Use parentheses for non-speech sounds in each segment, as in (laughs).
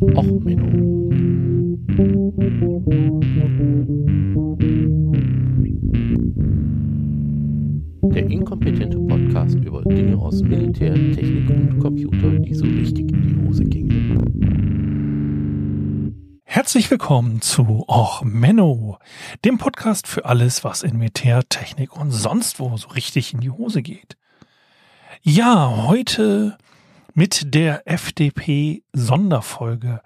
Och, Menno. Der inkompetente Podcast über Dinge aus Militär, Technik und Computer, die so richtig in die Hose gingen. Herzlich willkommen zu Och Menno, dem Podcast für alles, was in Militär, Technik und sonst wo so richtig in die Hose geht. Ja, heute mit der FDP Sonderfolge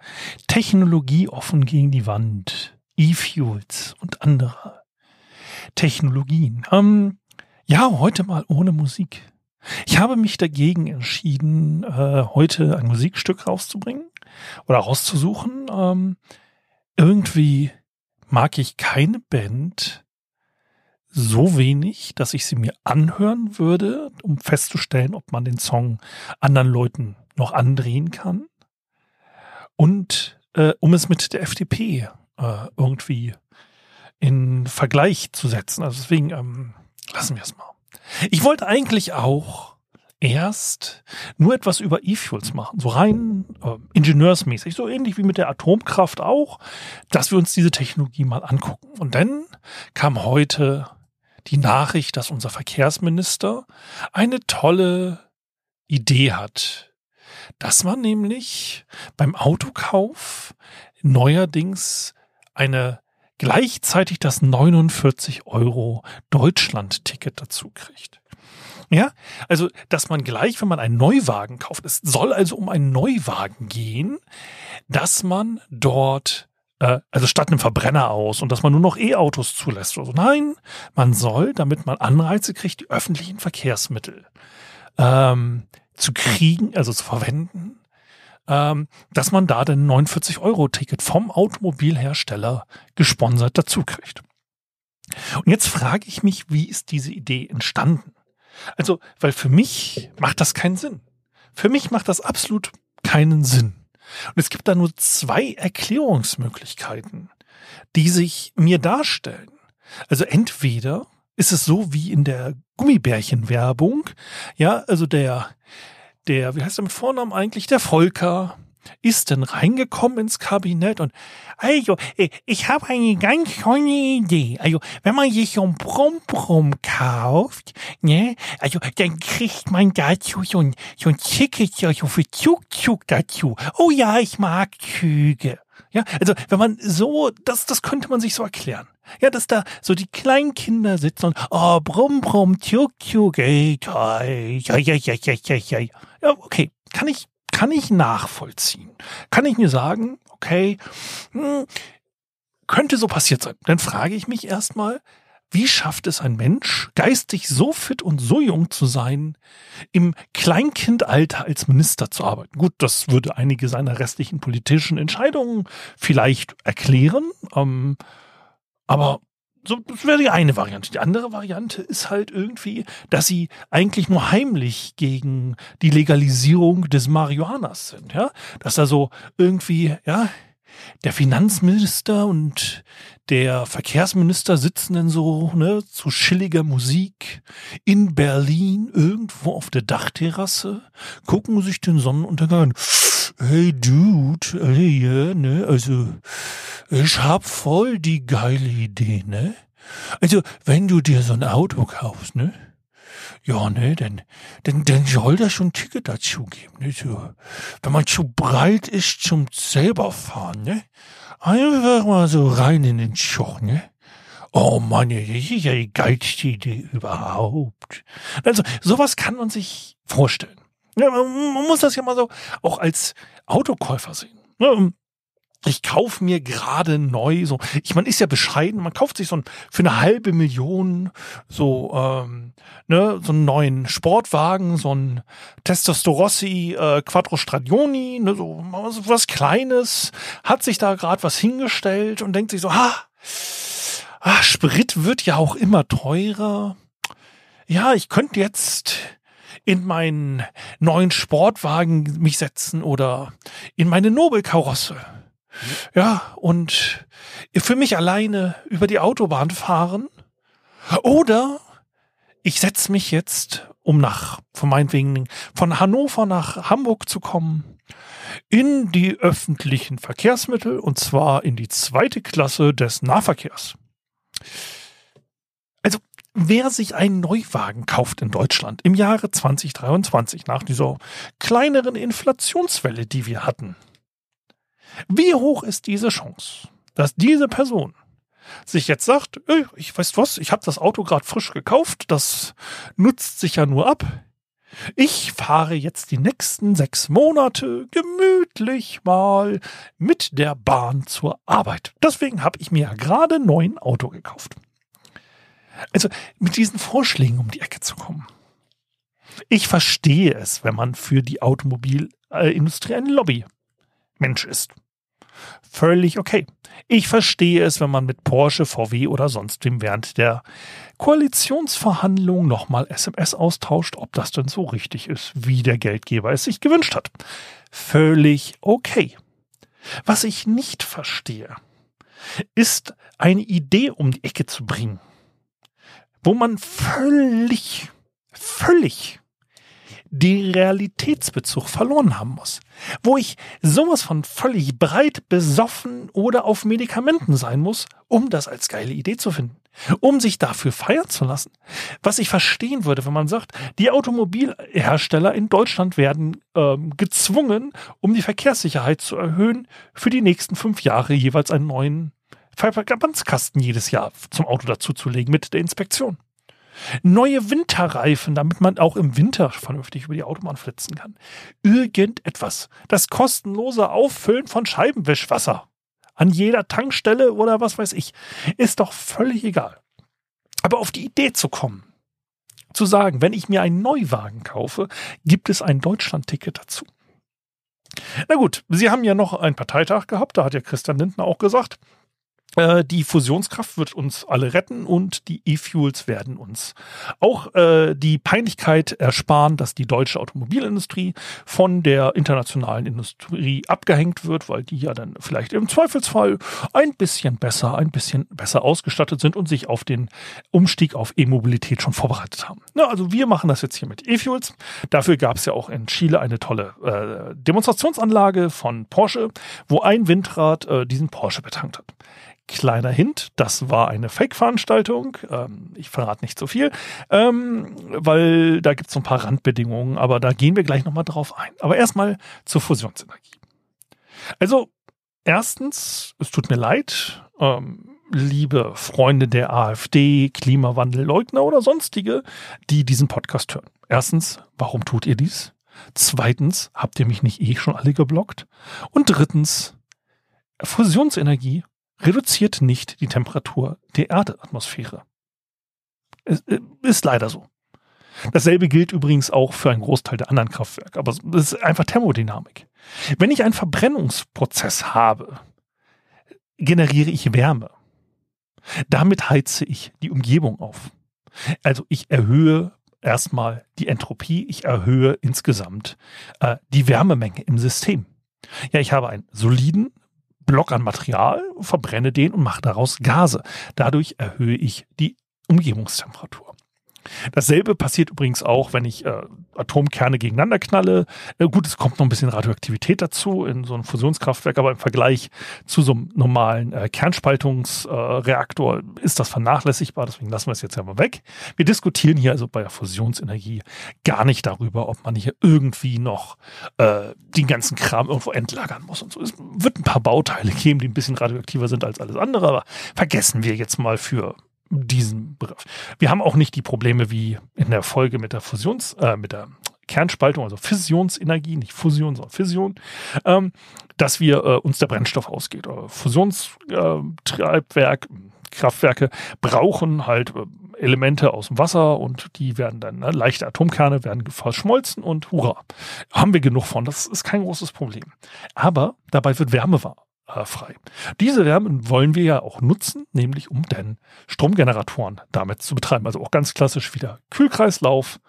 Technologie offen gegen die Wand, E-Fuels und andere Technologien. Ähm, ja, heute mal ohne Musik. Ich habe mich dagegen entschieden, äh, heute ein Musikstück rauszubringen oder rauszusuchen. Ähm, irgendwie mag ich keine Band, so wenig, dass ich sie mir anhören würde, um festzustellen, ob man den Song anderen Leuten noch andrehen kann. Und äh, um es mit der FDP äh, irgendwie in Vergleich zu setzen. Also deswegen ähm, lassen wir es mal. Ich wollte eigentlich auch erst nur etwas über E-Fuels machen, so rein äh, ingenieursmäßig, so ähnlich wie mit der Atomkraft auch, dass wir uns diese Technologie mal angucken. Und dann kam heute die Nachricht, dass unser Verkehrsminister eine tolle Idee hat, dass man nämlich beim Autokauf neuerdings eine gleichzeitig das 49 Euro Deutschland-Ticket dazu kriegt. Ja, also, dass man gleich, wenn man einen Neuwagen kauft, es soll also um einen Neuwagen gehen, dass man dort äh, also statt einem Verbrenner aus und dass man nur noch E-Autos zulässt. Also nein, man soll, damit man Anreize kriegt, die öffentlichen Verkehrsmittel ähm, zu kriegen, also zu verwenden, ähm, dass man da den 49-Euro-Ticket vom Automobilhersteller gesponsert dazu kriegt. Und jetzt frage ich mich, wie ist diese Idee entstanden? Also, weil für mich macht das keinen Sinn. Für mich macht das absolut keinen Sinn. Und es gibt da nur zwei Erklärungsmöglichkeiten, die sich mir darstellen. Also entweder ist es so wie in der Gummibärchenwerbung, ja, also der, der, wie heißt der mit Vornamen eigentlich, der Volker, ist denn reingekommen ins Kabinett und also, ich habe eine ganz tolle Idee. Also, wenn man sich so ein Brumm-Brumm kauft, ne, also, dann kriegt man dazu so ein, so ein Ticket, so für Zug-Zug dazu. Oh ja, ich mag Züge. Ja, also, wenn man so, das, das könnte man sich so erklären. Ja, dass da so die kleinen Kinder sitzen und, oh, brumm, brumm, tjuk, tjuk, ey, toll, ja, ja, ja, ja, ja, ja. Ja, okay, kann ich kann ich nachvollziehen. Kann ich mir sagen, okay, hm, könnte so passiert sein. Dann frage ich mich erstmal, wie schafft es ein Mensch, geistig so fit und so jung zu sein, im Kleinkindalter als Minister zu arbeiten? Gut, das würde einige seiner restlichen politischen Entscheidungen vielleicht erklären, ähm, aber so, das wäre die eine Variante. Die andere Variante ist halt irgendwie, dass sie eigentlich nur heimlich gegen die Legalisierung des Marihuanas sind, ja. Dass da so irgendwie, ja, der Finanzminister und der Verkehrsminister sitzen dann so, ne, zu chilliger Musik in Berlin irgendwo auf der Dachterrasse, gucken sich den Sonnenuntergang an. Hey Dude, hey, ja, ne, also ich hab voll die geile Idee, ne? Also, wenn du dir so ein Auto kaufst, ne? Ja, ne, dann, dann, dann soll da schon ein Ticket dazu geben, ne? So, wenn man zu breit ist zum selber fahren, ne? Einfach mal so rein in den Schoch, ne? Oh Mann, das ist ja die geilste Idee überhaupt. Also, sowas kann man sich vorstellen. Ja, man muss das ja mal so auch als Autokäufer sehen. Ne? ich kaufe mir gerade neu so ich man ist ja bescheiden man kauft sich so ein, für eine halbe Million so ähm, ne so einen neuen Sportwagen so ein Testostossi äh, Quattro Stradioni ne so was kleines hat sich da gerade was hingestellt und denkt sich so ha ah, Sprit wird ja auch immer teurer ja ich könnte jetzt in meinen neuen Sportwagen mich setzen oder in meine Nobelkarosse ja, und für mich alleine über die Autobahn fahren. Oder ich setze mich jetzt, um nach, von meinetwegen, von Hannover nach Hamburg zu kommen, in die öffentlichen Verkehrsmittel und zwar in die zweite Klasse des Nahverkehrs. Wer sich einen Neuwagen kauft in Deutschland im Jahre 2023 nach dieser kleineren Inflationswelle, die wir hatten, wie hoch ist diese Chance, dass diese Person sich jetzt sagt, ich weiß was, ich habe das Auto gerade frisch gekauft, das nutzt sich ja nur ab. Ich fahre jetzt die nächsten sechs Monate gemütlich mal mit der Bahn zur Arbeit. Deswegen habe ich mir ja gerade neun Auto gekauft. Also mit diesen Vorschlägen um die Ecke zu kommen. Ich verstehe es, wenn man für die Automobilindustrie ein Lobby-Mensch ist. Völlig okay. Ich verstehe es, wenn man mit Porsche, VW oder sonst wem während der Koalitionsverhandlungen nochmal SMS austauscht, ob das denn so richtig ist, wie der Geldgeber es sich gewünscht hat. Völlig okay. Was ich nicht verstehe, ist eine Idee um die Ecke zu bringen, wo man völlig, völlig den Realitätsbezug verloren haben muss. Wo ich sowas von völlig breit besoffen oder auf Medikamenten sein muss, um das als geile Idee zu finden. Um sich dafür feiern zu lassen. Was ich verstehen würde, wenn man sagt, die Automobilhersteller in Deutschland werden ähm, gezwungen, um die Verkehrssicherheit zu erhöhen, für die nächsten fünf Jahre jeweils einen neuen Verbandskasten jedes Jahr zum Auto dazuzulegen mit der Inspektion. Neue Winterreifen, damit man auch im Winter vernünftig über die Autobahn flitzen kann. Irgendetwas. Das kostenlose Auffüllen von Scheibenwischwasser an jeder Tankstelle oder was weiß ich, ist doch völlig egal. Aber auf die Idee zu kommen, zu sagen, wenn ich mir einen Neuwagen kaufe, gibt es ein Deutschland-Ticket dazu. Na gut, Sie haben ja noch einen Parteitag gehabt, da hat ja Christian Lindner auch gesagt, die Fusionskraft wird uns alle retten und die E-Fuels werden uns auch äh, die Peinlichkeit ersparen, dass die deutsche Automobilindustrie von der internationalen Industrie abgehängt wird, weil die ja dann vielleicht im Zweifelsfall ein bisschen besser, ein bisschen besser ausgestattet sind und sich auf den Umstieg auf E-Mobilität schon vorbereitet haben. Na, also wir machen das jetzt hier mit E-Fuels. Dafür gab es ja auch in Chile eine tolle äh, Demonstrationsanlage von Porsche, wo ein Windrad äh, diesen Porsche betankt hat. Kleiner Hint, das war eine Fake-Veranstaltung. Ähm, ich verrate nicht so viel, ähm, weil da gibt es so ein paar Randbedingungen, aber da gehen wir gleich nochmal drauf ein. Aber erstmal zur Fusionsenergie. Also, erstens, es tut mir leid, ähm, liebe Freunde der AfD, Klimawandelleugner oder sonstige, die diesen Podcast hören. Erstens, warum tut ihr dies? Zweitens, habt ihr mich nicht eh schon alle geblockt? Und drittens, Fusionsenergie reduziert nicht die Temperatur der Erdatmosphäre. Es äh, ist leider so. Dasselbe gilt übrigens auch für einen Großteil der anderen Kraftwerke, aber es ist einfach Thermodynamik. Wenn ich einen Verbrennungsprozess habe, generiere ich Wärme. Damit heize ich die Umgebung auf. Also ich erhöhe erstmal die Entropie, ich erhöhe insgesamt äh, die Wärmemenge im System. Ja, ich habe einen soliden, Block an Material, verbrenne den und mache daraus Gase. Dadurch erhöhe ich die Umgebungstemperatur. Dasselbe passiert übrigens auch, wenn ich äh, Atomkerne gegeneinander knalle. Äh, gut, es kommt noch ein bisschen Radioaktivität dazu in so einem Fusionskraftwerk, aber im Vergleich zu so einem normalen äh, Kernspaltungsreaktor ist das vernachlässigbar. Deswegen lassen wir es jetzt ja mal weg. Wir diskutieren hier also bei der Fusionsenergie gar nicht darüber, ob man hier irgendwie noch äh, den ganzen Kram irgendwo entlagern muss und so. Es wird ein paar Bauteile geben, die ein bisschen radioaktiver sind als alles andere, aber vergessen wir jetzt mal für diesen Begriff. Wir haben auch nicht die Probleme wie in der Folge mit der Fusions, äh, mit der Kernspaltung, also Fissionsenergie, nicht Fusion, sondern Fission, ähm, dass wir äh, uns der Brennstoff ausgeht. Äh, Fusionstreibwerk, Kraftwerke brauchen halt äh, Elemente aus dem Wasser und die werden dann, ne, leichte Atomkerne werden verschmolzen und hurra, haben wir genug von. Das ist kein großes Problem. Aber dabei wird Wärme wahr äh, frei. Diese Wärme wollen wir ja auch nutzen, nämlich um dann Stromgeneratoren damit zu betreiben. Also auch ganz klassisch wieder Kühlkreislauf,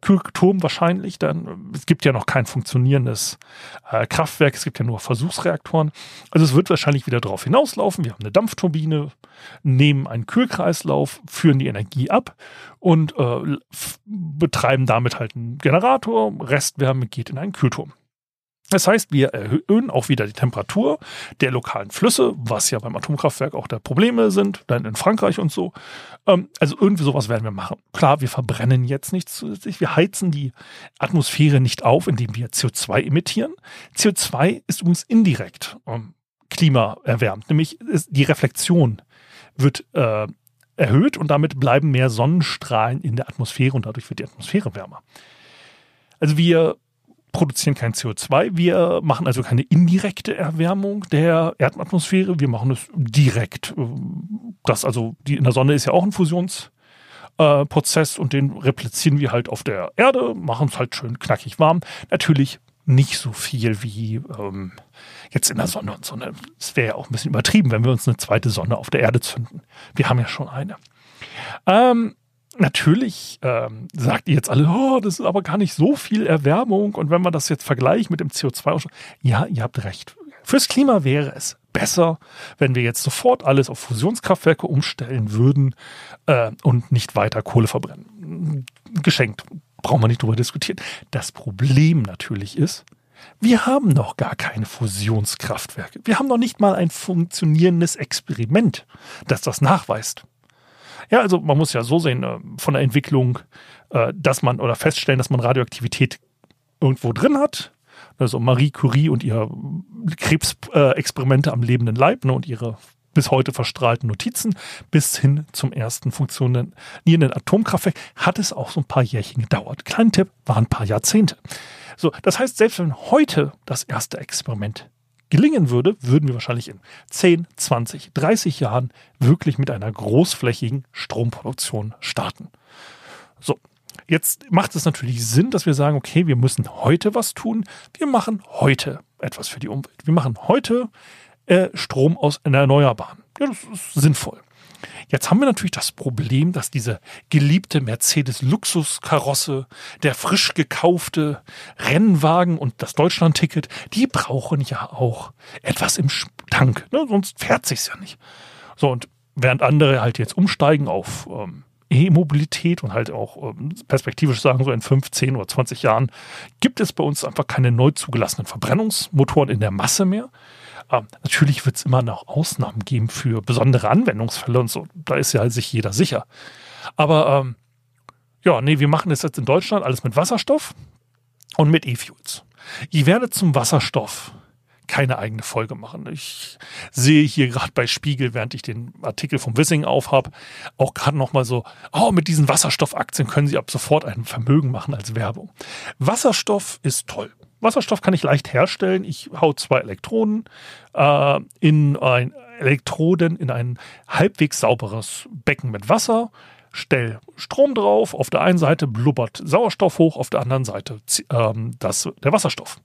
Kühlturm wahrscheinlich, dann es gibt ja noch kein funktionierendes äh, Kraftwerk, es gibt ja nur Versuchsreaktoren. Also es wird wahrscheinlich wieder darauf hinauslaufen. Wir haben eine Dampfturbine, nehmen einen Kühlkreislauf, führen die Energie ab und äh, betreiben damit halt einen Generator. Restwärme geht in einen Kühlturm. Das heißt, wir erhöhen auch wieder die Temperatur der lokalen Flüsse, was ja beim Atomkraftwerk auch der Probleme sind, dann in Frankreich und so. Ähm, also irgendwie sowas werden wir machen. Klar, wir verbrennen jetzt nichts zusätzlich. Wir heizen die Atmosphäre nicht auf, indem wir CO2 emittieren. CO2 ist übrigens indirekt ähm, klimaerwärmt, nämlich die Reflexion wird äh, erhöht und damit bleiben mehr Sonnenstrahlen in der Atmosphäre und dadurch wird die Atmosphäre wärmer. Also wir produzieren kein CO2. Wir machen also keine indirekte Erwärmung der Erdatmosphäre. Wir machen es direkt. Das also, die in der Sonne ist ja auch ein Fusionsprozess äh, und den replizieren wir halt auf der Erde, machen es halt schön knackig warm. Natürlich nicht so viel wie ähm, jetzt in der Sonne und Sonne. Es wäre ja auch ein bisschen übertrieben, wenn wir uns eine zweite Sonne auf der Erde zünden. Wir haben ja schon eine. Ähm, Natürlich ähm, sagt ihr jetzt alle, oh, das ist aber gar nicht so viel Erwärmung. Und wenn man das jetzt vergleicht mit dem CO2-Ausstoß, ja, ihr habt recht. Fürs Klima wäre es besser, wenn wir jetzt sofort alles auf Fusionskraftwerke umstellen würden äh, und nicht weiter Kohle verbrennen. Geschenkt. Brauchen wir nicht drüber diskutieren. Das Problem natürlich ist, wir haben noch gar keine Fusionskraftwerke. Wir haben noch nicht mal ein funktionierendes Experiment, das das nachweist. Ja, also man muss ja so sehen äh, von der Entwicklung, äh, dass man oder feststellen, dass man Radioaktivität irgendwo drin hat. Also Marie Curie und ihre Krebsexperimente am lebenden Leib ne, und ihre bis heute verstrahlten Notizen bis hin zum ersten funktionierenden Atomkraftwerk hat es auch so ein paar Jährchen gedauert. Kleiner Tipp, waren ein paar Jahrzehnte. So, das heißt, selbst wenn heute das erste Experiment gelingen würde, würden wir wahrscheinlich in 10, 20, 30 Jahren wirklich mit einer großflächigen Stromproduktion starten. So, jetzt macht es natürlich Sinn, dass wir sagen, okay, wir müssen heute was tun. Wir machen heute etwas für die Umwelt. Wir machen heute äh, Strom aus Erneuerbaren. Ja, das ist sinnvoll. Jetzt haben wir natürlich das Problem, dass diese geliebte Mercedes-Luxuskarosse, der frisch gekaufte Rennwagen und das Deutschland-Ticket, die brauchen ja auch etwas im Tank. Ne? Sonst fährt sich's ja nicht. So, und während andere halt jetzt umsteigen auf ähm, E-Mobilität und halt auch ähm, perspektivisch sagen, so in 15 oder 20 Jahren gibt es bei uns einfach keine neu zugelassenen Verbrennungsmotoren in der Masse mehr. Ähm, natürlich wird es immer noch Ausnahmen geben für besondere Anwendungsfälle und so. Da ist ja sich jeder sicher. Aber ähm, ja, nee, wir machen das jetzt in Deutschland alles mit Wasserstoff und mit E-Fuels. Ich werde zum Wasserstoff keine eigene Folge machen. Ich sehe hier gerade bei Spiegel, während ich den Artikel vom Wissing aufhab, auch gerade nochmal so, oh, mit diesen Wasserstoffaktien können Sie ab sofort ein Vermögen machen als Werbung. Wasserstoff ist toll. Wasserstoff kann ich leicht herstellen. Ich hau zwei Elektronen äh, in ein Elektroden in ein halbwegs sauberes Becken mit Wasser, stell Strom drauf. Auf der einen Seite blubbert Sauerstoff hoch, auf der anderen Seite ähm, das, der Wasserstoff.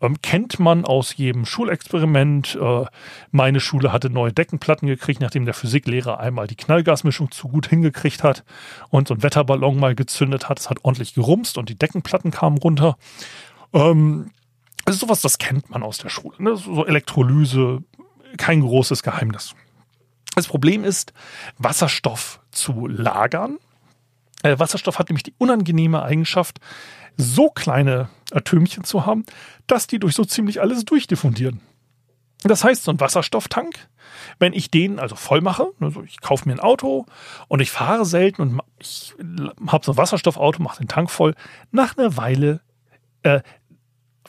Ähm, kennt man aus jedem Schulexperiment. Äh, meine Schule hatte neue Deckenplatten gekriegt, nachdem der Physiklehrer einmal die Knallgasmischung zu gut hingekriegt hat und so einen Wetterballon mal gezündet hat. Es hat ordentlich gerumst und die Deckenplatten kamen runter. Ähm, also sowas, das kennt man aus der Schule. Ne? So Elektrolyse, kein großes Geheimnis. Das Problem ist, Wasserstoff zu lagern. Äh, Wasserstoff hat nämlich die unangenehme Eigenschaft, so kleine Atömchen zu haben, dass die durch so ziemlich alles durchdiffundieren. Das heißt, so ein Wasserstofftank, wenn ich den also voll mache, also ich kaufe mir ein Auto und ich fahre selten und ich habe so ein Wasserstoffauto, mache den Tank voll, nach einer Weile äh,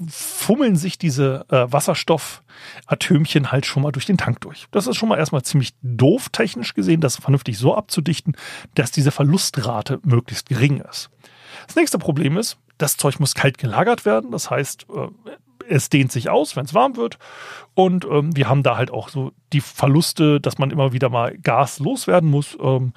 fummeln sich diese äh, Wasserstoffatümchen halt schon mal durch den Tank durch. Das ist schon mal erstmal ziemlich doof technisch gesehen, das vernünftig so abzudichten, dass diese Verlustrate möglichst gering ist. Das nächste Problem ist, das Zeug muss kalt gelagert werden. Das heißt, äh, es dehnt sich aus, wenn es warm wird. Und ähm, wir haben da halt auch so die Verluste, dass man immer wieder mal Gas loswerden muss. Ähm,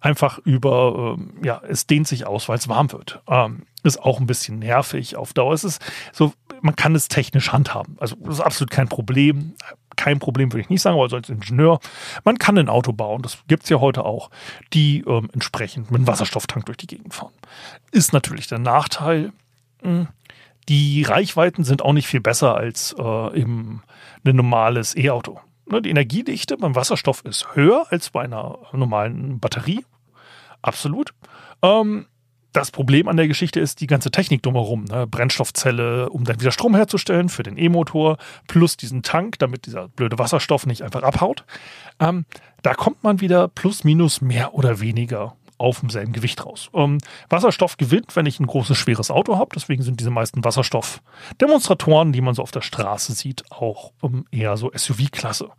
einfach über, ähm, ja, es dehnt sich aus, weil es warm wird. Ähm, ist auch ein bisschen nervig auf Dauer. Es ist so, man kann es technisch handhaben. Also das ist absolut kein Problem. Kein Problem würde ich nicht sagen, aber als Ingenieur, man kann ein Auto bauen, das gibt es ja heute auch, die ähm, entsprechend mit einem Wasserstofftank durch die Gegend fahren. Ist natürlich der Nachteil, hm, die Reichweiten sind auch nicht viel besser als äh, eben ein normales E-Auto. Ne, die Energiedichte beim Wasserstoff ist höher als bei einer normalen Batterie. Absolut. Ähm, das Problem an der Geschichte ist die ganze Technik drumherum. Ne? Brennstoffzelle, um dann wieder Strom herzustellen für den E-Motor, plus diesen Tank, damit dieser blöde Wasserstoff nicht einfach abhaut. Ähm, da kommt man wieder plus minus mehr oder weniger auf demselben Gewicht raus. Ähm, Wasserstoff gewinnt, wenn ich ein großes, schweres Auto habe. Deswegen sind diese meisten Wasserstoff-Demonstratoren, die man so auf der Straße sieht, auch ähm, eher so SUV-Klasse.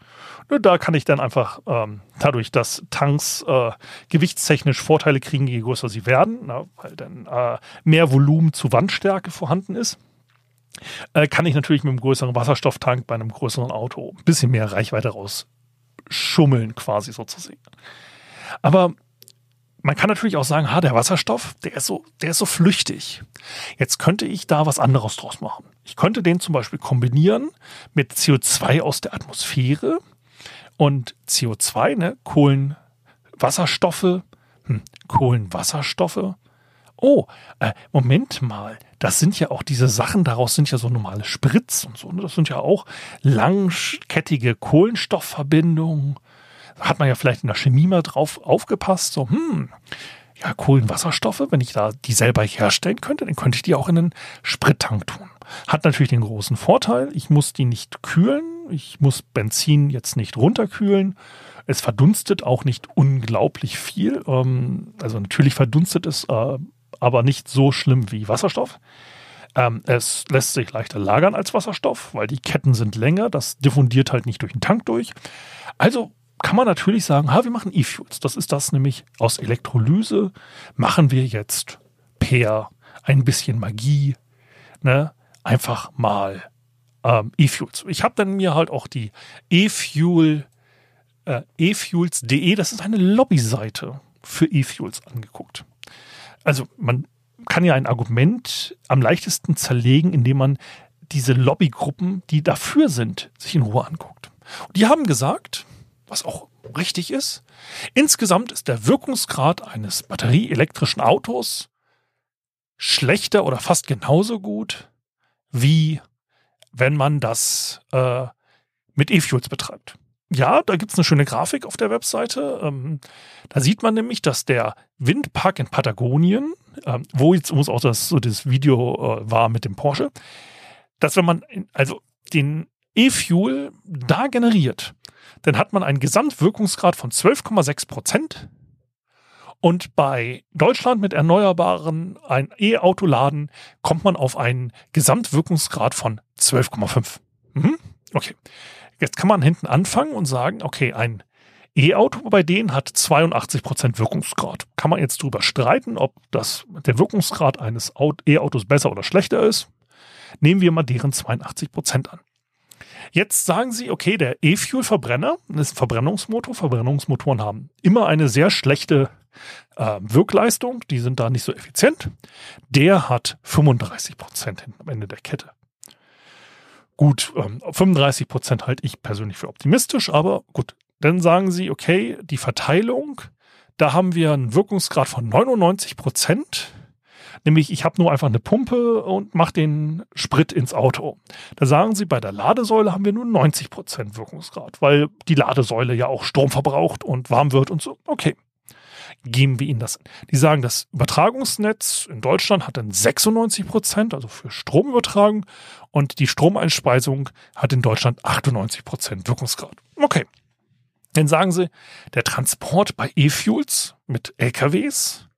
Da kann ich dann einfach ähm, dadurch, dass Tanks äh, gewichtstechnisch Vorteile kriegen, je größer sie werden, na, weil dann äh, mehr Volumen zu Wandstärke vorhanden ist äh, kann ich natürlich mit einem größeren Wasserstofftank bei einem größeren Auto ein bisschen mehr Reichweite rausschummeln, quasi sozusagen. Aber man kann natürlich auch sagen, ha, der Wasserstoff, der ist so, der ist so flüchtig. Jetzt könnte ich da was anderes draus machen. Ich könnte den zum Beispiel kombinieren mit CO2 aus der Atmosphäre und CO2, ne, Kohlenwasserstoffe, hm, Kohlenwasserstoffe. Oh, äh, Moment mal, das sind ja auch diese Sachen, daraus sind ja so normale Spritz und so. Ne? Das sind ja auch langkettige Kohlenstoffverbindungen hat man ja vielleicht in der Chemie mal drauf aufgepasst, so, hm, ja, Kohlenwasserstoffe, wenn ich da die selber herstellen könnte, dann könnte ich die auch in einen Sprittank tun. Hat natürlich den großen Vorteil, ich muss die nicht kühlen, ich muss Benzin jetzt nicht runterkühlen. Es verdunstet auch nicht unglaublich viel. Ähm, also natürlich verdunstet es, äh, aber nicht so schlimm wie Wasserstoff. Ähm, es lässt sich leichter lagern als Wasserstoff, weil die Ketten sind länger. Das diffundiert halt nicht durch den Tank durch. Also kann man natürlich sagen, ha, wir machen E-Fuels. Das ist das nämlich aus Elektrolyse machen wir jetzt per ein bisschen Magie, ne, einfach mal ähm, E-Fuels. Ich habe dann mir halt auch die E-Fuel äh, efuels.de, das ist eine Lobbyseite für E-Fuels angeguckt. Also man kann ja ein Argument am leichtesten zerlegen, indem man diese Lobbygruppen, die dafür sind, sich in Ruhe anguckt. Und die haben gesagt, was auch richtig ist. Insgesamt ist der Wirkungsgrad eines batterieelektrischen Autos schlechter oder fast genauso gut, wie wenn man das äh, mit E-Fuels betreibt. Ja, da gibt es eine schöne Grafik auf der Webseite. Ähm, da sieht man nämlich, dass der Windpark in Patagonien, ähm, wo jetzt auch das so das Video äh, war mit dem Porsche, dass wenn man in, also den E-Fuel da generiert, dann hat man einen Gesamtwirkungsgrad von 12,6 Prozent. Und bei Deutschland mit Erneuerbaren, ein E-Auto-Laden, kommt man auf einen Gesamtwirkungsgrad von 12,5. Mhm. Okay. Jetzt kann man hinten anfangen und sagen, okay, ein E-Auto bei denen hat 82 Prozent Wirkungsgrad. Kann man jetzt drüber streiten, ob das, der Wirkungsgrad eines E-Autos besser oder schlechter ist? Nehmen wir mal deren 82 Prozent an. Jetzt sagen Sie, okay, der E-Fuel-Verbrenner ist ein Verbrennungsmotor. Verbrennungsmotoren haben immer eine sehr schlechte äh, Wirkleistung. Die sind da nicht so effizient. Der hat 35 Prozent am Ende der Kette. Gut, ähm, 35 Prozent halte ich persönlich für optimistisch, aber gut. Dann sagen Sie, okay, die Verteilung, da haben wir einen Wirkungsgrad von 99 Prozent Nämlich, ich habe nur einfach eine Pumpe und mache den Sprit ins Auto. Da sagen sie, bei der Ladesäule haben wir nur 90 Prozent Wirkungsgrad, weil die Ladesäule ja auch Strom verbraucht und warm wird und so. Okay. Geben wir ihnen das. Die sagen, das Übertragungsnetz in Deutschland hat dann 96 Prozent, also für Stromübertragung, und die Stromeinspeisung hat in Deutschland 98 Prozent Wirkungsgrad. Okay. Dann sagen sie, der Transport bei E-Fuels mit LKWs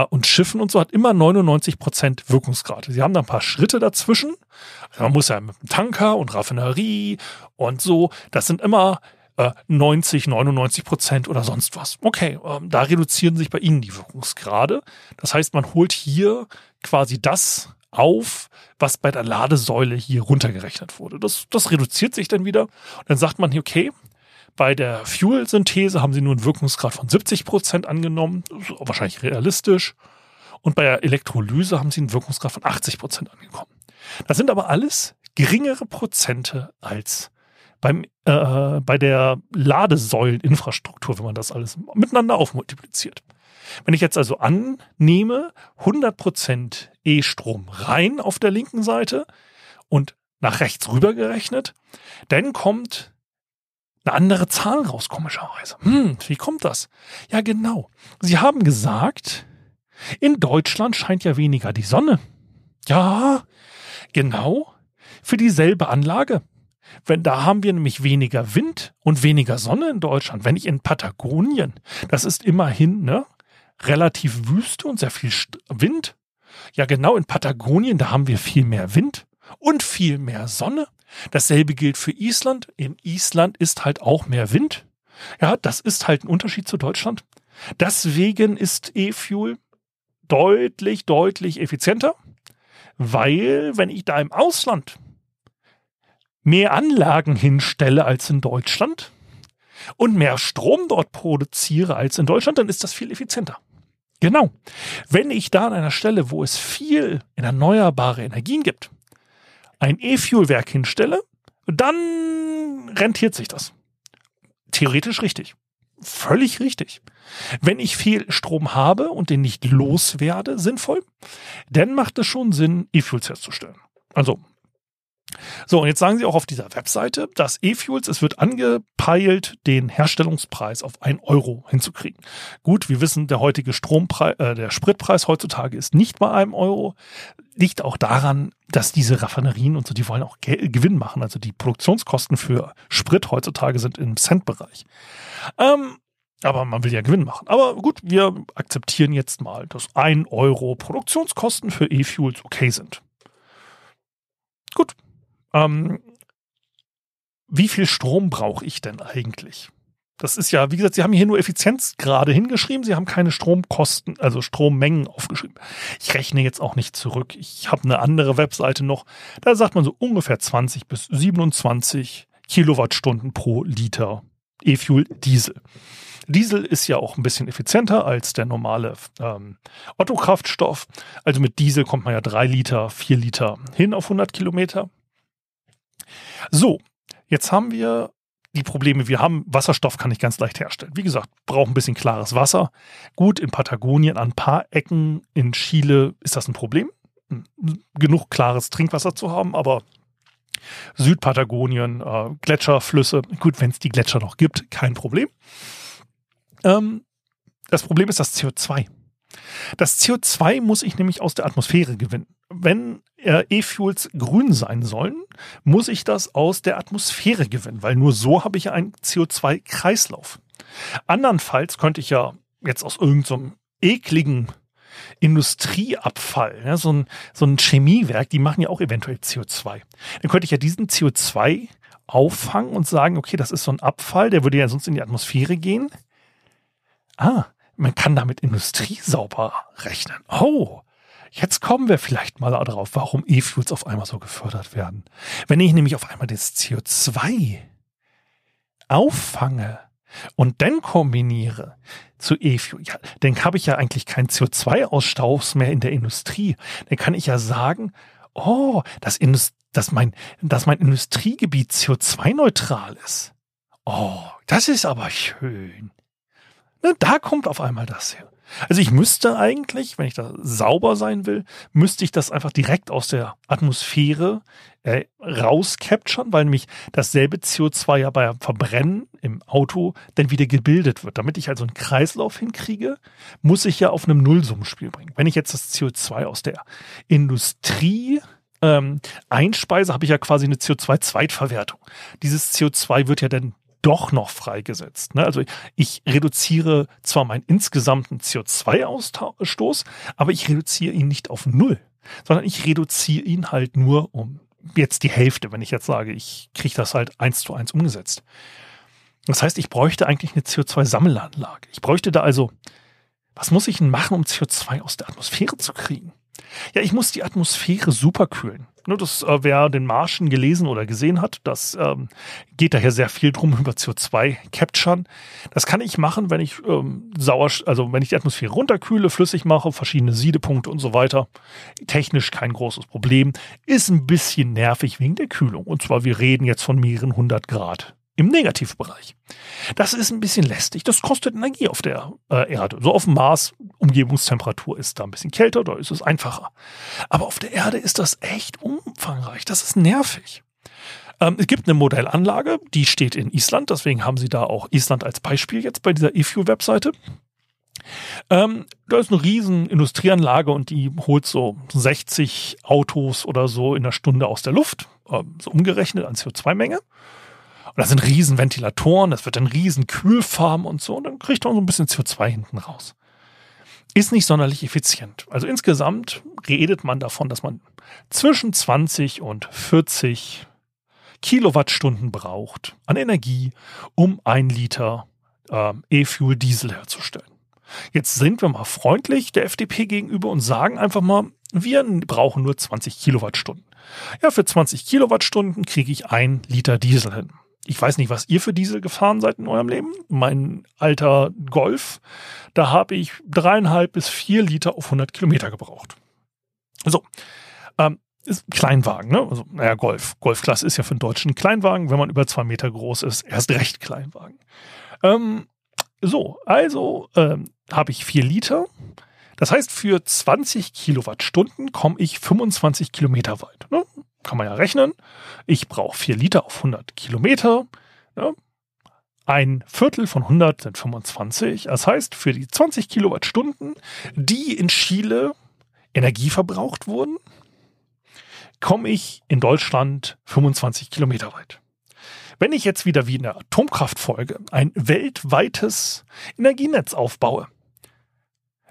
und Schiffen und so hat immer 99 Prozent Wirkungsgrad. Sie haben da ein paar Schritte dazwischen. Also man muss ja mit dem Tanker und Raffinerie und so. Das sind immer äh, 90, 99 Prozent oder sonst was. Okay, ähm, da reduzieren sich bei Ihnen die Wirkungsgrade. Das heißt, man holt hier quasi das auf, was bei der Ladesäule hier runtergerechnet wurde. Das, das reduziert sich dann wieder. Und dann sagt man hier, okay, bei der Fuel-Synthese haben sie nur einen Wirkungsgrad von 70 Prozent angenommen, wahrscheinlich realistisch. Und bei der Elektrolyse haben sie einen Wirkungsgrad von 80 Prozent angekommen. Das sind aber alles geringere Prozente als beim, äh, bei der Ladesäuleninfrastruktur, wenn man das alles miteinander aufmultipliziert. Wenn ich jetzt also annehme, 100% E-Strom rein auf der linken Seite und nach rechts rüber gerechnet, dann kommt eine andere Zahl raus, komischerweise. Hm, wie kommt das? Ja, genau. Sie haben gesagt, In Deutschland scheint ja weniger die Sonne. Ja, genau. Für dieselbe Anlage. Wenn, da haben wir nämlich weniger Wind und weniger Sonne in Deutschland. Wenn ich in Patagonien, das ist immerhin ne, relativ Wüste und sehr viel Wind. Ja, genau in Patagonien, da haben wir viel mehr Wind und viel mehr Sonne. Dasselbe gilt für Island. In Island ist halt auch mehr Wind. Ja, das ist halt ein Unterschied zu Deutschland. Deswegen ist E-Fuel deutlich, deutlich effizienter, weil wenn ich da im Ausland mehr Anlagen hinstelle als in Deutschland und mehr Strom dort produziere als in Deutschland, dann ist das viel effizienter. Genau. Wenn ich da an einer Stelle, wo es viel erneuerbare Energien gibt, ein E-Fuel-Werk hinstelle, dann rentiert sich das. Theoretisch richtig. Völlig richtig. Wenn ich viel Strom habe und den nicht loswerde, sinnvoll, dann macht es schon Sinn, E-Fuels herzustellen. Also so, und jetzt sagen sie auch auf dieser Webseite, dass E-Fuels, es wird angepeilt, den Herstellungspreis auf 1 Euro hinzukriegen. Gut, wir wissen, der heutige Strompreis, äh, der Spritpreis heutzutage ist nicht bei einem Euro. Liegt auch daran, dass diese Raffinerien und so, die wollen auch Ge Gewinn machen. Also die Produktionskosten für Sprit heutzutage sind im Centbereich. Ähm, aber man will ja Gewinn machen. Aber gut, wir akzeptieren jetzt mal, dass 1 Euro Produktionskosten für E-Fuels okay sind. Gut, ähm, wie viel Strom brauche ich denn eigentlich? Das ist ja, wie gesagt, Sie haben hier nur Effizienzgrade hingeschrieben, Sie haben keine Stromkosten, also Strommengen aufgeschrieben. Ich rechne jetzt auch nicht zurück. Ich habe eine andere Webseite noch, da sagt man so ungefähr 20 bis 27 Kilowattstunden pro Liter E-Fuel Diesel. Diesel ist ja auch ein bisschen effizienter als der normale ähm, Otto-Kraftstoff. Also mit Diesel kommt man ja drei Liter, vier Liter hin auf 100 Kilometer. So, jetzt haben wir die Probleme. Wir haben Wasserstoff, kann ich ganz leicht herstellen. Wie gesagt, braucht ein bisschen klares Wasser. Gut, in Patagonien, an ein paar Ecken in Chile ist das ein Problem. Genug klares Trinkwasser zu haben, aber Südpatagonien, äh, Gletscherflüsse, gut, wenn es die Gletscher noch gibt, kein Problem. Ähm, das Problem ist das CO2. Das CO2 muss ich nämlich aus der Atmosphäre gewinnen. Wenn E-Fuels grün sein sollen, muss ich das aus der Atmosphäre gewinnen, weil nur so habe ich ja einen CO2-Kreislauf. Andernfalls könnte ich ja jetzt aus irgendeinem so ekligen Industrieabfall, ja, so, ein, so ein Chemiewerk, die machen ja auch eventuell CO2. Dann könnte ich ja diesen CO2 auffangen und sagen, okay, das ist so ein Abfall, der würde ja sonst in die Atmosphäre gehen. Ah, man kann damit Industrie sauber rechnen. Oh, jetzt kommen wir vielleicht mal darauf, warum E-Fuels auf einmal so gefördert werden. Wenn ich nämlich auf einmal das CO2 auffange und dann kombiniere zu E-Fuel, ja, dann habe ich ja eigentlich keinen CO2-Ausstoß mehr in der Industrie. Dann kann ich ja sagen, oh, dass, dass, mein, dass mein Industriegebiet CO2-neutral ist. Oh, das ist aber schön. Ne, da kommt auf einmal das her. Also ich müsste eigentlich, wenn ich da sauber sein will, müsste ich das einfach direkt aus der Atmosphäre äh, rauscapturen, weil nämlich dasselbe CO2 ja beim Verbrennen im Auto dann wieder gebildet wird. Damit ich also einen Kreislauf hinkriege, muss ich ja auf einem Nullsummenspiel bringen. Wenn ich jetzt das CO2 aus der Industrie ähm, einspeise, habe ich ja quasi eine CO2-Zweitverwertung. Dieses CO2 wird ja dann doch noch freigesetzt. Ne? Also ich reduziere zwar meinen insgesamten CO2-Ausstoß, aber ich reduziere ihn nicht auf null, sondern ich reduziere ihn halt nur um jetzt die Hälfte, wenn ich jetzt sage, ich kriege das halt eins zu eins umgesetzt. Das heißt, ich bräuchte eigentlich eine CO2-Sammelanlage. Ich bräuchte da also, was muss ich denn machen, um CO2 aus der Atmosphäre zu kriegen? Ja, ich muss die Atmosphäre superkühlen. Nur das, äh, wer den Marschen gelesen oder gesehen hat, das ähm, geht daher sehr viel drum (laughs) über CO2 Capturen. Das kann ich machen, wenn ich ähm, sauer, also wenn ich die Atmosphäre runterkühle, flüssig mache, verschiedene Siedepunkte und so weiter. Technisch kein großes Problem. Ist ein bisschen nervig wegen der Kühlung. Und zwar, wir reden jetzt von mehreren hundert Grad im Negativbereich. Das ist ein bisschen lästig. Das kostet Energie auf der äh, Erde. So auf dem Mars, Umgebungstemperatur ist da ein bisschen kälter, da ist es einfacher. Aber auf der Erde ist das echt umfangreich. Das ist nervig. Ähm, es gibt eine Modellanlage, die steht in Island. Deswegen haben sie da auch Island als Beispiel jetzt bei dieser E-Fuel-Webseite. Ähm, da ist eine riesen Industrieanlage und die holt so 60 Autos oder so in der Stunde aus der Luft, äh, so umgerechnet an CO2-Menge. Und da sind riesen Ventilatoren, das wird dann riesen Kühlfarm und so und dann kriegt man so ein bisschen CO2 hinten raus. Ist nicht sonderlich effizient. Also insgesamt redet man davon, dass man zwischen 20 und 40 Kilowattstunden braucht an Energie, um ein Liter äh, E-Fuel Diesel herzustellen. Jetzt sind wir mal freundlich der FDP gegenüber und sagen einfach mal, wir brauchen nur 20 Kilowattstunden. Ja, für 20 Kilowattstunden kriege ich ein Liter Diesel hin. Ich weiß nicht, was ihr für Diesel gefahren seid in eurem Leben. Mein alter Golf, da habe ich dreieinhalb bis vier Liter auf 100 Kilometer gebraucht. So, ähm, ist Kleinwagen, ne? Also, naja, Golf. Golfklasse ist ja für einen Deutschen Kleinwagen. Wenn man über zwei Meter groß ist, erst recht Kleinwagen. Ähm, so, also ähm, habe ich vier Liter. Das heißt, für 20 Kilowattstunden komme ich 25 Kilometer weit. Ne? Kann man ja rechnen. Ich brauche vier Liter auf 100 Kilometer. Ne? Ein Viertel von 100 sind 25. Das heißt, für die 20 Kilowattstunden, die in Chile Energie verbraucht wurden, komme ich in Deutschland 25 Kilometer weit. Wenn ich jetzt wieder wie in der Atomkraftfolge ein weltweites Energienetz aufbaue,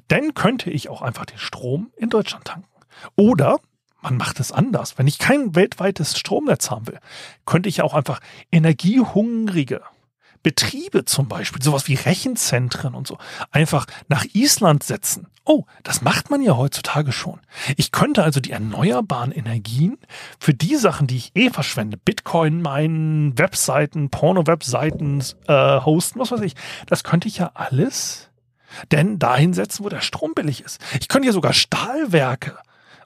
dann könnte ich auch einfach den Strom in Deutschland tanken. Oder man macht es anders. Wenn ich kein weltweites Stromnetz haben will, könnte ich auch einfach energiehungrige Betriebe zum Beispiel, sowas wie Rechenzentren und so, einfach nach Island setzen. Oh, das macht man ja heutzutage schon. Ich könnte also die erneuerbaren Energien für die Sachen, die ich eh verschwende, Bitcoin meinen, Webseiten, Porno-Webseiten äh, hosten, was weiß ich, das könnte ich ja alles denn dahin setzen, wo der Strom billig ist. Ich könnte ja sogar Stahlwerke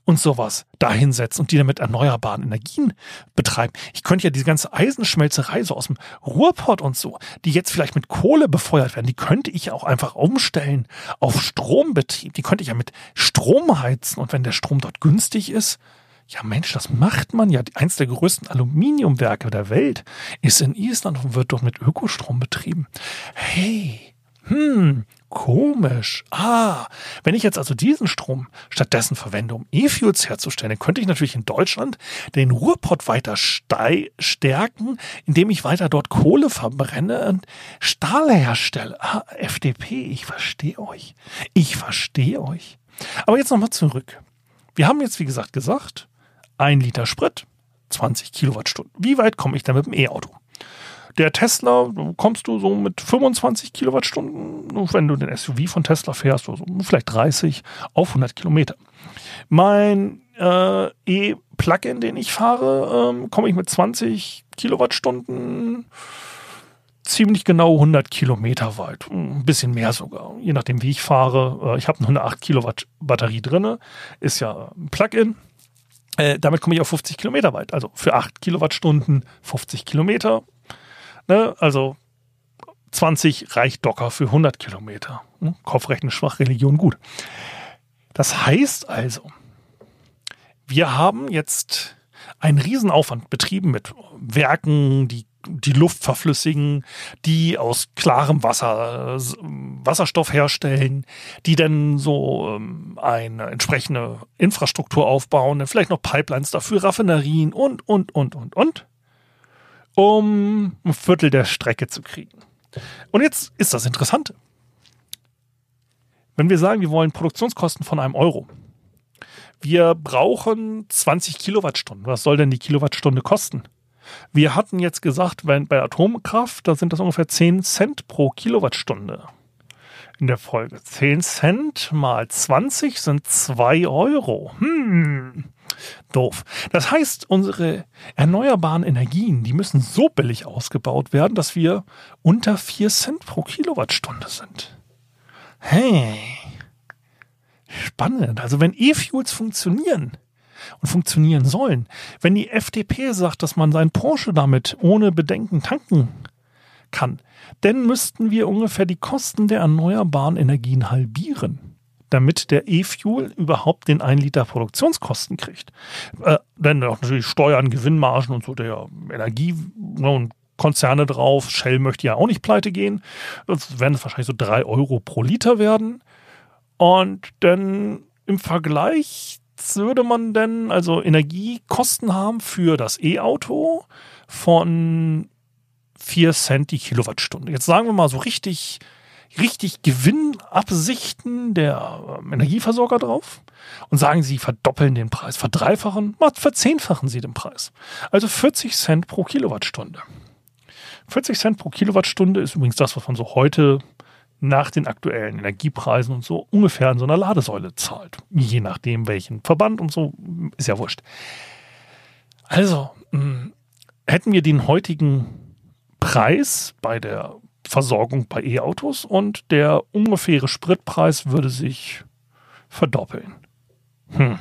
und sowas dahinsetzen und die dann mit erneuerbaren Energien betreiben. Ich könnte ja diese ganze Eisenschmelzerei so aus dem Ruhrpott und so, die jetzt vielleicht mit Kohle befeuert werden, die könnte ich ja auch einfach umstellen auf Strombetrieb. Die könnte ich ja mit Strom heizen und wenn der Strom dort günstig ist, ja Mensch, das macht man ja. Eins der größten Aluminiumwerke der Welt ist in Island und wird dort mit Ökostrom betrieben. Hey, hm, komisch. Ah, wenn ich jetzt also diesen Strom stattdessen verwende, um E-Fuels herzustellen, könnte ich natürlich in Deutschland den Ruhrpott weiter stärken, indem ich weiter dort Kohle verbrenne und Stahl herstelle. Ah, FDP, ich verstehe euch. Ich verstehe euch. Aber jetzt nochmal zurück. Wir haben jetzt, wie gesagt, gesagt, ein Liter Sprit, 20 Kilowattstunden. Wie weit komme ich denn mit dem E-Auto? Der Tesla kommst du so mit 25 Kilowattstunden, wenn du den SUV von Tesla fährst, also vielleicht 30 auf 100 Kilometer. Mein äh, E-Plug-in, den ich fahre, ähm, komme ich mit 20 Kilowattstunden ziemlich genau 100 Kilometer weit. Ein bisschen mehr sogar, je nachdem, wie ich fahre. Äh, ich habe noch eine 8 Kilowatt Batterie drin, ist ja ein Plug-in. Äh, damit komme ich auf 50 Kilometer weit. Also für 8 Kilowattstunden 50 Kilometer Ne? Also 20 reicht Docker für 100 Kilometer. Hm? Kopfrechnen schwach, Religion gut. Das heißt also, wir haben jetzt einen Riesenaufwand betrieben mit Werken, die die Luft verflüssigen, die aus klarem Wasser Wasserstoff herstellen, die dann so ähm, eine entsprechende Infrastruktur aufbauen, vielleicht noch Pipelines dafür, Raffinerien und, und, und, und, und um ein Viertel der Strecke zu kriegen. Und jetzt ist das Interessante. Wenn wir sagen, wir wollen Produktionskosten von einem Euro, wir brauchen 20 Kilowattstunden. Was soll denn die Kilowattstunde kosten? Wir hatten jetzt gesagt, wenn bei Atomkraft, da sind das ungefähr 10 Cent pro Kilowattstunde in der Folge. 10 Cent mal 20 sind 2 Euro. Hm, doof. Das heißt, unsere erneuerbaren Energien, die müssen so billig ausgebaut werden, dass wir unter 4 Cent pro Kilowattstunde sind. Hey, spannend. Also wenn E-Fuels funktionieren, und funktionieren sollen. Wenn die FDP sagt, dass man seinen Porsche damit ohne Bedenken tanken kann, dann müssten wir ungefähr die Kosten der erneuerbaren Energien halbieren damit der E-Fuel überhaupt den 1 Liter Produktionskosten kriegt. Äh, dann auch natürlich Steuern, Gewinnmargen und so der Energie ne, und Konzerne drauf. Shell möchte ja auch nicht pleite gehen. Das werden wahrscheinlich so drei Euro pro Liter werden. Und dann im Vergleich würde man denn also Energiekosten haben für das E-Auto von 4 Cent die Kilowattstunde. Jetzt sagen wir mal so richtig, richtig Gewinnabsichten der ähm, Energieversorger drauf und sagen, sie verdoppeln den Preis, verdreifachen, verzehnfachen sie den Preis. Also 40 Cent pro Kilowattstunde. 40 Cent pro Kilowattstunde ist übrigens das, was man so heute nach den aktuellen Energiepreisen und so ungefähr in so einer Ladesäule zahlt. Je nachdem, welchen Verband und so, ist ja wurscht. Also, mh, hm, hätten wir den heutigen Preis bei der Versorgung bei E-Autos und der ungefähre Spritpreis würde sich verdoppeln. Hm.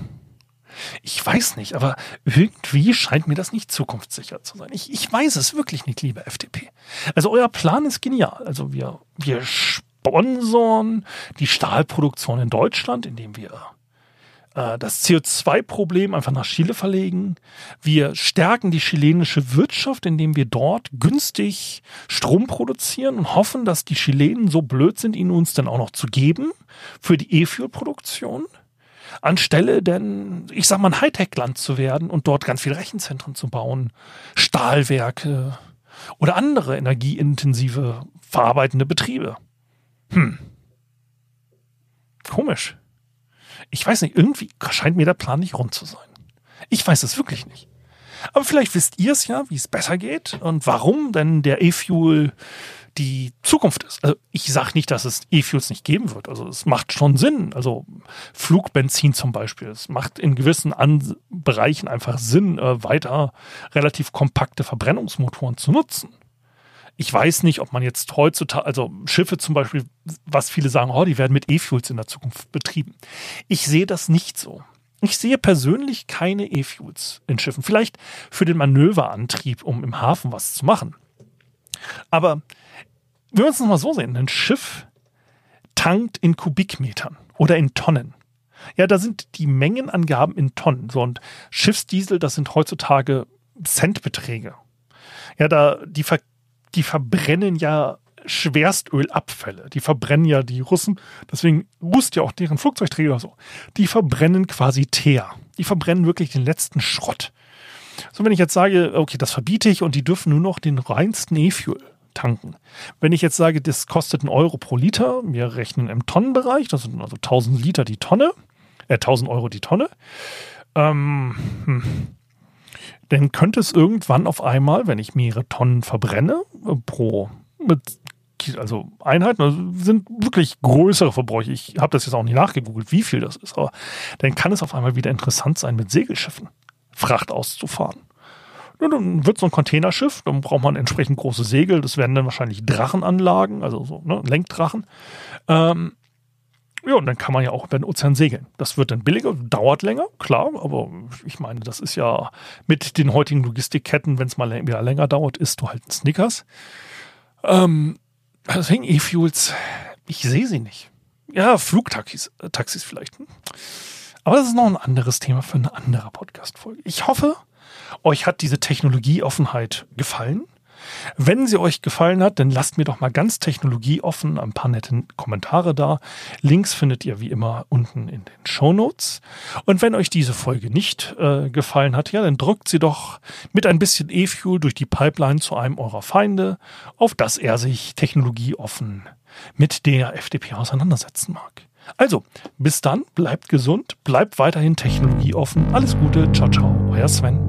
Ich weiß nicht, aber irgendwie scheint mir das nicht zukunftssicher zu sein. Ich, ich weiß es wirklich nicht, liebe FDP. Also euer Plan ist genial. Also wir, wir sponsoren die Stahlproduktion in Deutschland, indem wir äh, das CO2-Problem einfach nach Chile verlegen. Wir stärken die chilenische Wirtschaft, indem wir dort günstig Strom produzieren und hoffen, dass die Chilenen so blöd sind, ihn uns dann auch noch zu geben für die E-Fuel-Produktion anstelle denn, ich sag mal, ein Hightech-Land zu werden und dort ganz viele Rechenzentren zu bauen, Stahlwerke oder andere energieintensive verarbeitende Betriebe. Hm. Komisch. Ich weiß nicht, irgendwie scheint mir der Plan nicht rund zu sein. Ich weiß es wirklich nicht. Aber vielleicht wisst ihr es ja, wie es besser geht und warum denn der E-Fuel die Zukunft ist. Also ich sage nicht, dass es E-Fuels nicht geben wird. Also es macht schon Sinn. Also Flugbenzin zum Beispiel. Es macht in gewissen An Bereichen einfach Sinn, äh, weiter relativ kompakte Verbrennungsmotoren zu nutzen. Ich weiß nicht, ob man jetzt heutzutage, also Schiffe zum Beispiel, was viele sagen, oh, die werden mit E-Fuels in der Zukunft betrieben. Ich sehe das nicht so. Ich sehe persönlich keine E-Fuels in Schiffen. Vielleicht für den Manöverantrieb, um im Hafen was zu machen. Aber wir müssen es mal so sehen. Ein Schiff tankt in Kubikmetern oder in Tonnen. Ja, da sind die Mengenangaben in Tonnen. So und Schiffsdiesel, das sind heutzutage Centbeträge. Ja, da die, ver, die verbrennen ja Schwerstölabfälle. Die verbrennen ja die Russen, deswegen wusst ja auch deren Flugzeugträger so. Die verbrennen quasi Teer. Die verbrennen wirklich den letzten Schrott. So, wenn ich jetzt sage, okay, das verbiete ich und die dürfen nur noch den reinsten E-Fuel tanken. Wenn ich jetzt sage, das kostet einen Euro pro Liter, wir rechnen im Tonnenbereich, das sind also 1000 Liter die Tonne, äh, 1000 Euro die Tonne, ähm, hm, dann könnte es irgendwann auf einmal, wenn ich mehrere Tonnen verbrenne, äh, pro also Einheiten, also sind wirklich größere Verbräuche. Ich habe das jetzt auch nicht nachgegoogelt, wie viel das ist, aber dann kann es auf einmal wieder interessant sein, mit Segelschiffen Fracht auszufahren. Ja, dann wird so ein Containerschiff, dann braucht man entsprechend große Segel, das werden dann wahrscheinlich Drachenanlagen, also so ne, Lenkdrachen. Ähm, ja, und dann kann man ja auch über den Ozean segeln. Das wird dann billiger, dauert länger, klar, aber ich meine, das ist ja mit den heutigen Logistikketten, wenn es mal wieder länger dauert, isst du halt ein Snickers. Ähm, deswegen E-Fuels, ich sehe sie nicht. Ja, Flugtaxis äh, Taxis vielleicht. Hm? Aber das ist noch ein anderes Thema für eine andere Podcast-Folge. Ich hoffe, euch hat diese Technologieoffenheit gefallen. Wenn sie euch gefallen hat, dann lasst mir doch mal ganz technologieoffen ein paar nette Kommentare da. Links findet ihr wie immer unten in den Show Notes. Und wenn euch diese Folge nicht äh, gefallen hat, ja, dann drückt sie doch mit ein bisschen E-Fuel durch die Pipeline zu einem eurer Feinde, auf das er sich technologieoffen mit der FDP auseinandersetzen mag. Also, bis dann, bleibt gesund, bleibt weiterhin technologieoffen. Alles Gute, ciao, ciao, euer Sven.